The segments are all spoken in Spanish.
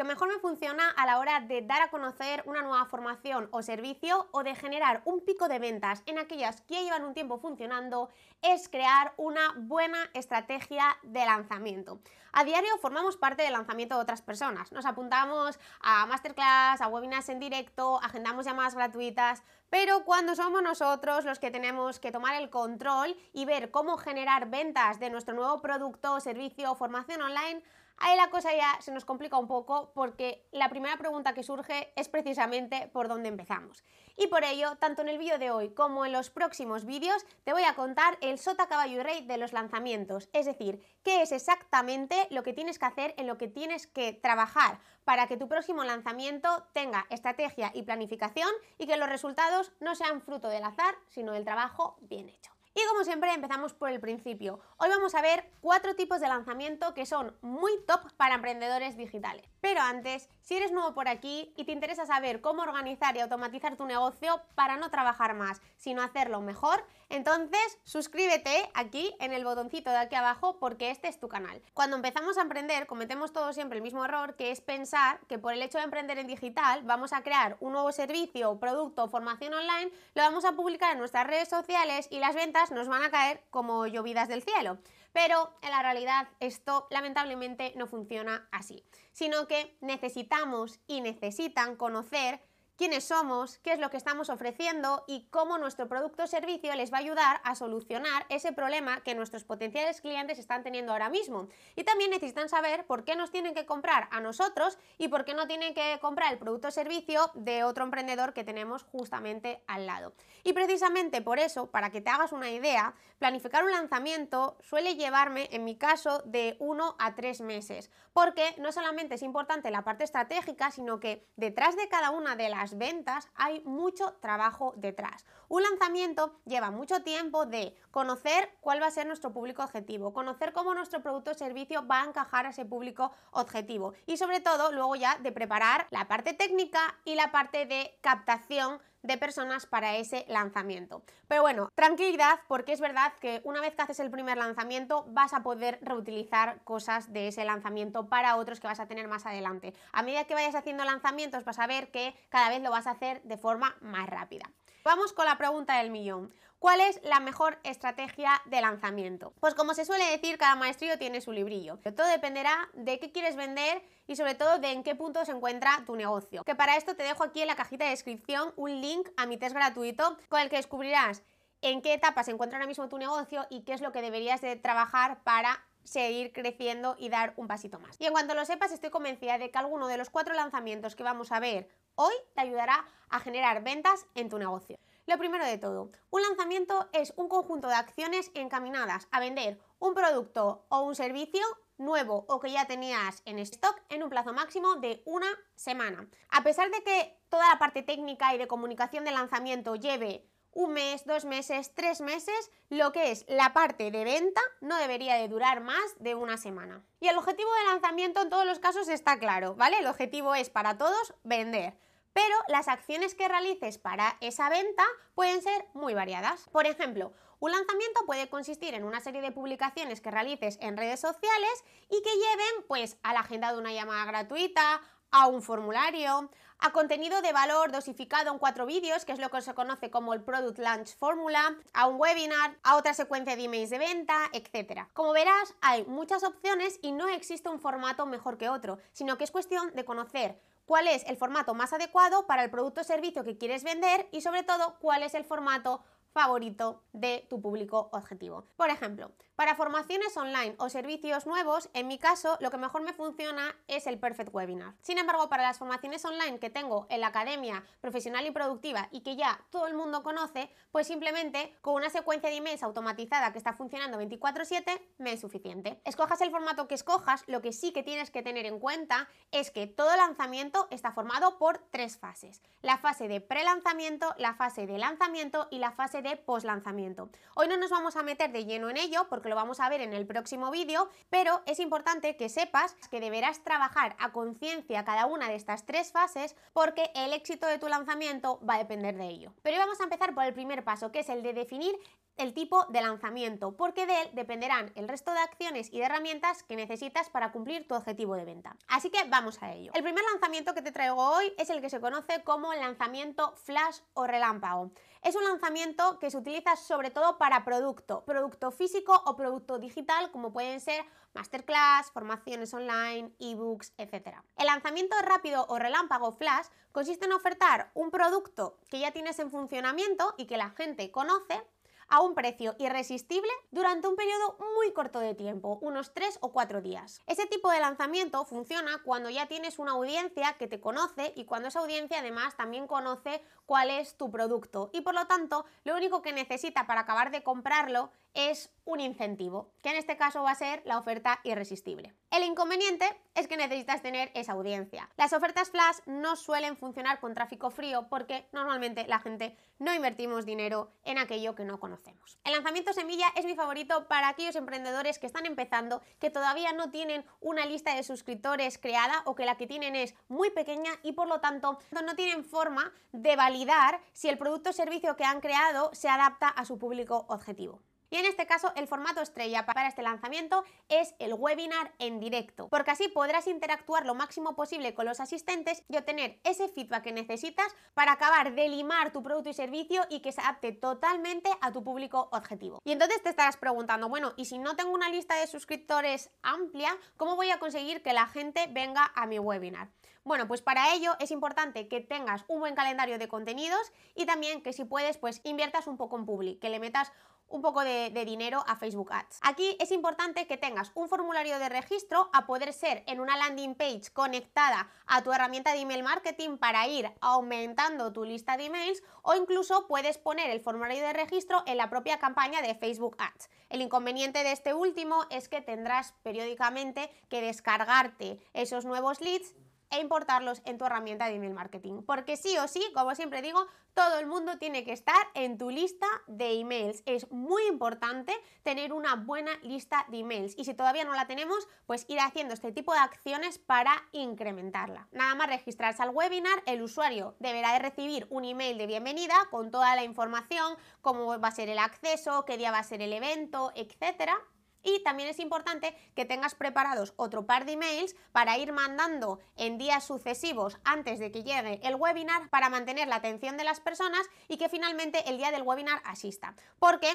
que mejor me funciona a la hora de dar a conocer una nueva formación o servicio o de generar un pico de ventas en aquellas que llevan un tiempo funcionando es crear una buena estrategia de lanzamiento. A diario formamos parte del lanzamiento de otras personas. Nos apuntamos a masterclass, a webinars en directo, agendamos llamadas gratuitas, pero cuando somos nosotros los que tenemos que tomar el control y ver cómo generar ventas de nuestro nuevo producto, servicio o formación online, ahí la cosa ya se nos complica un poco porque la primera pregunta que surge es precisamente por dónde empezamos. Y por ello, tanto en el vídeo de hoy como en los próximos vídeos, te voy a contar el sota caballo y rey de los lanzamientos, es decir, qué es exactamente lo que tienes que hacer, en lo que tienes que trabajar para que tu próximo lanzamiento tenga estrategia y planificación y que los resultados no sean fruto del azar, sino del trabajo bien hecho. Y como siempre empezamos por el principio. Hoy vamos a ver cuatro tipos de lanzamiento que son muy top para emprendedores digitales. Pero antes, si eres nuevo por aquí y te interesa saber cómo organizar y automatizar tu negocio para no trabajar más, sino hacerlo mejor, entonces suscríbete aquí en el botoncito de aquí abajo porque este es tu canal. Cuando empezamos a emprender cometemos todos siempre el mismo error que es pensar que por el hecho de emprender en digital vamos a crear un nuevo servicio, producto o formación online, lo vamos a publicar en nuestras redes sociales y las ventas nos van a caer como llovidas del cielo. Pero en la realidad esto lamentablemente no funciona así, sino que necesitamos y necesitan conocer quiénes somos, qué es lo que estamos ofreciendo y cómo nuestro producto o servicio les va a ayudar a solucionar ese problema que nuestros potenciales clientes están teniendo ahora mismo. Y también necesitan saber por qué nos tienen que comprar a nosotros y por qué no tienen que comprar el producto o servicio de otro emprendedor que tenemos justamente al lado. Y precisamente por eso, para que te hagas una idea, planificar un lanzamiento suele llevarme, en mi caso, de uno a tres meses, porque no solamente es importante la parte estratégica, sino que detrás de cada una de las ventas hay mucho trabajo detrás. Un lanzamiento lleva mucho tiempo de conocer cuál va a ser nuestro público objetivo, conocer cómo nuestro producto o servicio va a encajar a ese público objetivo y sobre todo luego ya de preparar la parte técnica y la parte de captación de personas para ese lanzamiento. Pero bueno, tranquilidad porque es verdad que una vez que haces el primer lanzamiento vas a poder reutilizar cosas de ese lanzamiento para otros que vas a tener más adelante. A medida que vayas haciendo lanzamientos vas a ver que cada vez lo vas a hacer de forma más rápida. Vamos con la pregunta del millón. ¿Cuál es la mejor estrategia de lanzamiento? Pues como se suele decir, cada maestrillo tiene su librillo. Todo dependerá de qué quieres vender y sobre todo de en qué punto se encuentra tu negocio. Que para esto te dejo aquí en la cajita de descripción un link a mi test gratuito con el que descubrirás en qué etapa se encuentra ahora mismo tu negocio y qué es lo que deberías de trabajar para seguir creciendo y dar un pasito más. Y en cuanto lo sepas, estoy convencida de que alguno de los cuatro lanzamientos que vamos a ver hoy te ayudará a generar ventas en tu negocio. Lo primero de todo, un lanzamiento es un conjunto de acciones encaminadas a vender un producto o un servicio nuevo o que ya tenías en stock en un plazo máximo de una semana. A pesar de que toda la parte técnica y de comunicación de lanzamiento lleve un mes, dos meses, tres meses, lo que es la parte de venta no debería de durar más de una semana. Y el objetivo de lanzamiento en todos los casos está claro, ¿vale? El objetivo es para todos vender pero las acciones que realices para esa venta pueden ser muy variadas. Por ejemplo, un lanzamiento puede consistir en una serie de publicaciones que realices en redes sociales y que lleven pues a la agenda de una llamada gratuita, a un formulario, a contenido de valor dosificado en cuatro vídeos, que es lo que se conoce como el Product Launch Formula, a un webinar, a otra secuencia de emails de venta, etc. Como verás, hay muchas opciones y no existe un formato mejor que otro, sino que es cuestión de conocer cuál es el formato más adecuado para el producto o servicio que quieres vender y sobre todo cuál es el formato favorito de tu público objetivo. Por ejemplo, para formaciones online o servicios nuevos, en mi caso, lo que mejor me funciona es el Perfect Webinar. Sin embargo, para las formaciones online que tengo en la academia profesional y productiva y que ya todo el mundo conoce, pues simplemente con una secuencia de emails automatizada que está funcionando 24/7 me es suficiente. Escojas el formato que escojas, lo que sí que tienes que tener en cuenta es que todo lanzamiento está formado por tres fases. La fase de pre-lanzamiento, la fase de lanzamiento y la fase de post-lanzamiento. Hoy no nos vamos a meter de lleno en ello porque lo vamos a ver en el próximo vídeo, pero es importante que sepas que deberás trabajar a conciencia cada una de estas tres fases porque el éxito de tu lanzamiento va a depender de ello. Pero vamos a empezar por el primer paso, que es el de definir el tipo de lanzamiento, porque de él dependerán el resto de acciones y de herramientas que necesitas para cumplir tu objetivo de venta. Así que vamos a ello. El primer lanzamiento que te traigo hoy es el que se conoce como lanzamiento flash o relámpago. Es un lanzamiento que se utiliza sobre todo para producto, producto físico o producto digital, como pueden ser masterclass, formaciones online, ebooks, etc. El lanzamiento rápido o relámpago flash consiste en ofertar un producto que ya tienes en funcionamiento y que la gente conoce a un precio irresistible durante un periodo muy corto de tiempo, unos 3 o 4 días. Ese tipo de lanzamiento funciona cuando ya tienes una audiencia que te conoce y cuando esa audiencia además también conoce cuál es tu producto y por lo tanto lo único que necesita para acabar de comprarlo es un incentivo, que en este caso va a ser la oferta irresistible. El inconveniente es que necesitas tener esa audiencia. Las ofertas flash no suelen funcionar con tráfico frío porque normalmente la gente no invertimos dinero en aquello que no conocemos. El lanzamiento semilla es mi favorito para aquellos emprendedores que están empezando, que todavía no tienen una lista de suscriptores creada o que la que tienen es muy pequeña y por lo tanto no tienen forma de validar si el producto o servicio que han creado se adapta a su público objetivo. Y en este caso el formato estrella para este lanzamiento es el webinar en directo, porque así podrás interactuar lo máximo posible con los asistentes y obtener ese feedback que necesitas para acabar de limar tu producto y servicio y que se adapte totalmente a tu público objetivo. Y entonces te estarás preguntando, bueno, y si no tengo una lista de suscriptores amplia, ¿cómo voy a conseguir que la gente venga a mi webinar? Bueno, pues para ello es importante que tengas un buen calendario de contenidos y también que si puedes, pues inviertas un poco en Public, que le metas un poco de, dinero a Facebook Ads. Aquí es importante que tengas un formulario de registro a poder ser en una landing page conectada a tu herramienta de email marketing para ir aumentando tu lista de emails o incluso puedes poner el formulario de registro en la propia campaña de Facebook Ads. El inconveniente de este último es que tendrás periódicamente que descargarte esos nuevos leads e importarlos en tu herramienta de email marketing. Porque sí o sí, como siempre digo, todo el mundo tiene que estar en tu lista de emails. Es muy importante tener una buena lista de emails y si todavía no la tenemos, pues ir haciendo este tipo de acciones para incrementarla. Nada más registrarse al webinar, el usuario deberá de recibir un email de bienvenida con toda la información, cómo va a ser el acceso, qué día va a ser el evento, etcétera y también es importante que tengas preparados otro par de emails para ir mandando en días sucesivos antes de que llegue el webinar para mantener la atención de las personas y que finalmente el día del webinar asista. Porque,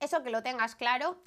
eso que lo tengas claro,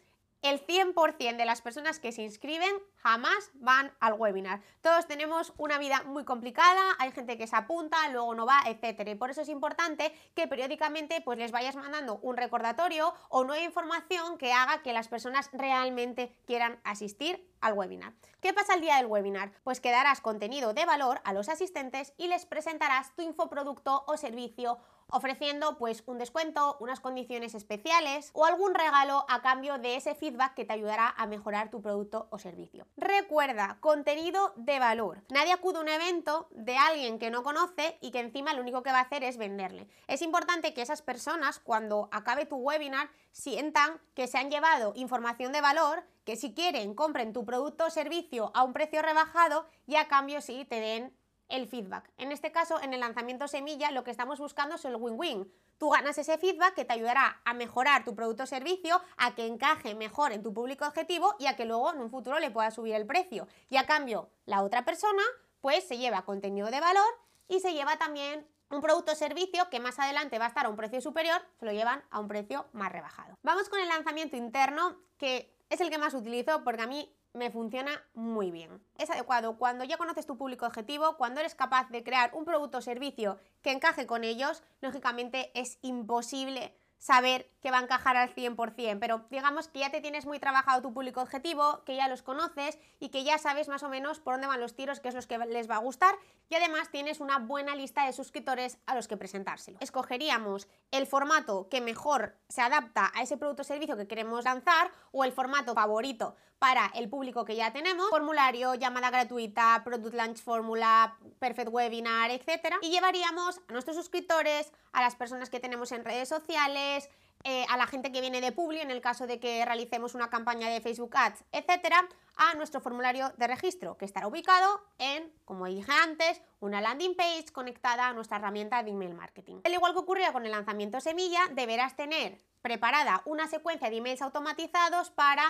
el 100% de las personas que se inscriben jamás van al webinar. Todos tenemos una vida muy complicada, hay gente que se apunta, luego no va, etcétera. Y por eso es importante que periódicamente pues les vayas mandando un recordatorio o nueva información que haga que las personas realmente quieran asistir al webinar. ¿Qué pasa el día del webinar? Pues que darás contenido de valor a los asistentes y les presentarás tu infoproducto o servicio ofreciendo pues un descuento, unas condiciones especiales o algún regalo a cambio de ese feedback que te ayudará a mejorar tu producto o servicio. Recuerda, contenido de valor. Nadie acude a un evento de alguien que no conoce y que encima lo único que va a hacer es venderle. Es importante que esas personas cuando acabe tu webinar sientan que se han llevado información de valor, que si quieren compren tu producto o servicio a un precio rebajado y a cambio sí te den el feedback. En este caso, en el lanzamiento semilla, lo que estamos buscando es el win-win. Tú ganas ese feedback que te ayudará a mejorar tu producto o servicio, a que encaje mejor en tu público objetivo y a que luego en un futuro le pueda subir el precio. Y a cambio, la otra persona pues se lleva contenido de valor y se lleva también un producto o servicio que más adelante va a estar a un precio superior, se lo llevan a un precio más rebajado. Vamos con el lanzamiento interno, que es el que más utilizo porque a mí me funciona muy bien. Es adecuado cuando ya conoces tu público objetivo, cuando eres capaz de crear un producto o servicio que encaje con ellos, lógicamente es imposible saber que va a encajar al 100%, pero digamos que ya te tienes muy trabajado tu público objetivo, que ya los conoces y que ya sabes más o menos por dónde van los tiros, qué es lo que les va a gustar y además tienes una buena lista de suscriptores a los que presentárselo. Escogeríamos el formato que mejor se adapta a ese producto o servicio que queremos lanzar o el formato favorito para el público que ya tenemos, formulario, llamada gratuita, product launch formula, perfect webinar, etc. Y llevaríamos a nuestros suscriptores, a las personas que tenemos en redes sociales, eh, a la gente que viene de Publi en el caso de que realicemos una campaña de Facebook Ads, etcétera, a nuestro formulario de registro que estará ubicado en, como dije antes, una landing page conectada a nuestra herramienta de email marketing. Al igual que ocurría con el lanzamiento semilla, deberás tener preparada una secuencia de emails automatizados para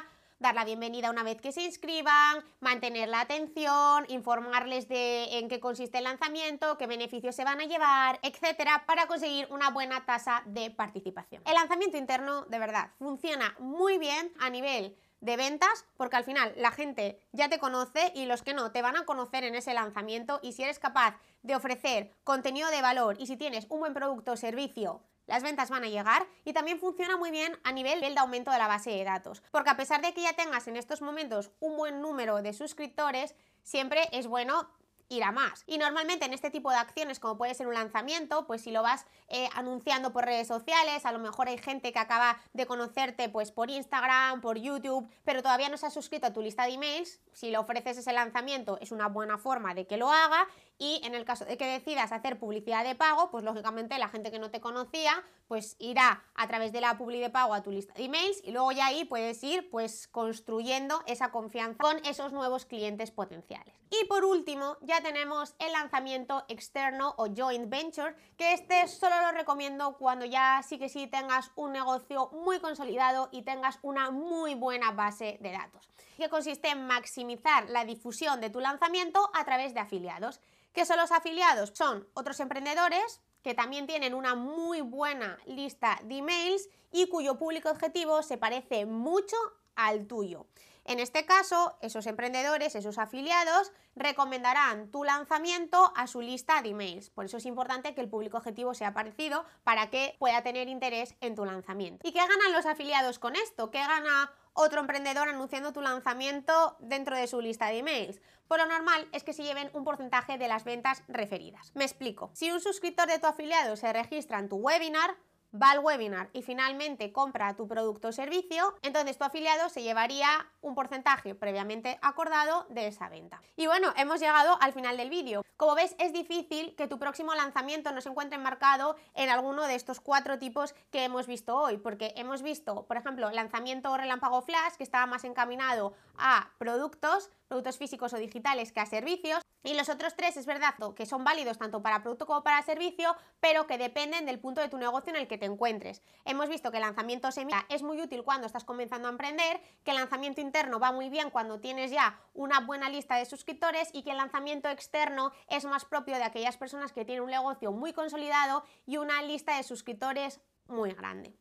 dar la bienvenida una vez que se inscriban, mantener la atención, informarles de en qué consiste el lanzamiento, qué beneficios se van a llevar, etcétera, para conseguir una buena tasa de participación. El lanzamiento interno, de verdad, funciona muy bien a nivel de ventas, porque al final la gente ya te conoce y los que no te van a conocer en ese lanzamiento y si eres capaz de ofrecer contenido de valor y si tienes un buen producto o servicio las ventas van a llegar y también funciona muy bien a nivel de aumento de la base de datos, porque a pesar de que ya tengas en estos momentos un buen número de suscriptores, siempre es bueno ir a más. Y normalmente en este tipo de acciones, como puede ser un lanzamiento, pues si lo vas eh, anunciando por redes sociales, a lo mejor hay gente que acaba de conocerte pues por Instagram, por YouTube, pero todavía no se ha suscrito a tu lista de emails, si le ofreces ese lanzamiento es una buena forma de que lo haga y en el caso de que decidas hacer publicidad de pago, pues lógicamente la gente que no te conocía, pues irá a través de la publicidad de pago a tu lista de emails y luego ya ahí puedes ir pues construyendo esa confianza con esos nuevos clientes potenciales. Y por último, ya tenemos el lanzamiento externo o joint venture, que este solo lo recomiendo cuando ya sí que sí tengas un negocio muy consolidado y tengas una muy buena base de datos, que consiste en maximizar la difusión de tu lanzamiento a través de afiliados. ¿Qué son los afiliados? Son otros emprendedores que también tienen una muy buena lista de emails y cuyo público objetivo se parece mucho al tuyo. En este caso, esos emprendedores, esos afiliados, recomendarán tu lanzamiento a su lista de emails. Por eso es importante que el público objetivo sea parecido para que pueda tener interés en tu lanzamiento. ¿Y qué ganan los afiliados con esto? ¿Qué gana otro emprendedor anunciando tu lanzamiento dentro de su lista de emails? Por lo normal es que se lleven un porcentaje de las ventas referidas. Me explico. Si un suscriptor de tu afiliado se registra en tu webinar, va al webinar y finalmente compra tu producto o servicio, entonces tu afiliado se llevaría un porcentaje previamente acordado de esa venta. Y bueno, hemos llegado al final del vídeo. Como ves, es difícil que tu próximo lanzamiento no se encuentre enmarcado en alguno de estos cuatro tipos que hemos visto hoy, porque hemos visto, por ejemplo, lanzamiento relámpago flash, que estaba más encaminado a productos, productos físicos o digitales que a servicios. Y los otros tres es verdad que son válidos tanto para producto como para servicio, pero que dependen del punto de tu negocio en el que encuentres. Hemos visto que el lanzamiento semilla es muy útil cuando estás comenzando a emprender, que el lanzamiento interno va muy bien cuando tienes ya una buena lista de suscriptores y que el lanzamiento externo es más propio de aquellas personas que tienen un negocio muy consolidado y una lista de suscriptores muy grande.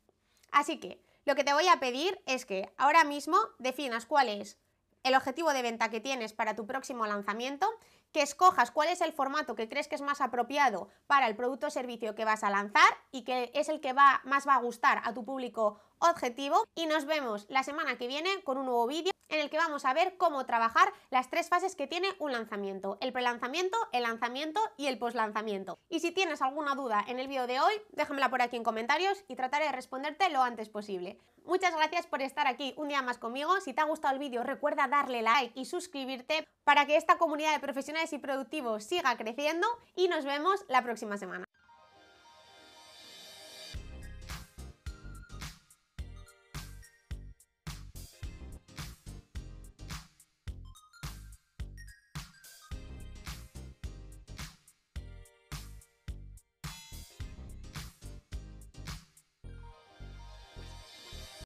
Así que lo que te voy a pedir es que ahora mismo definas cuál es el objetivo de venta que tienes para tu próximo lanzamiento, que escojas cuál es el formato que crees que es más apropiado para el producto o servicio que vas a lanzar y que es el que va, más va a gustar a tu público objetivo y nos vemos la semana que viene con un nuevo vídeo en el que vamos a ver cómo trabajar las tres fases que tiene un lanzamiento, el prelanzamiento, el lanzamiento y el postlanzamiento. Y si tienes alguna duda en el vídeo de hoy, déjamela por aquí en comentarios y trataré de responderte lo antes posible. Muchas gracias por estar aquí un día más conmigo. Si te ha gustado el vídeo, recuerda darle like y suscribirte para que esta comunidad de profesionales y productivos siga creciendo y nos vemos la próxima semana.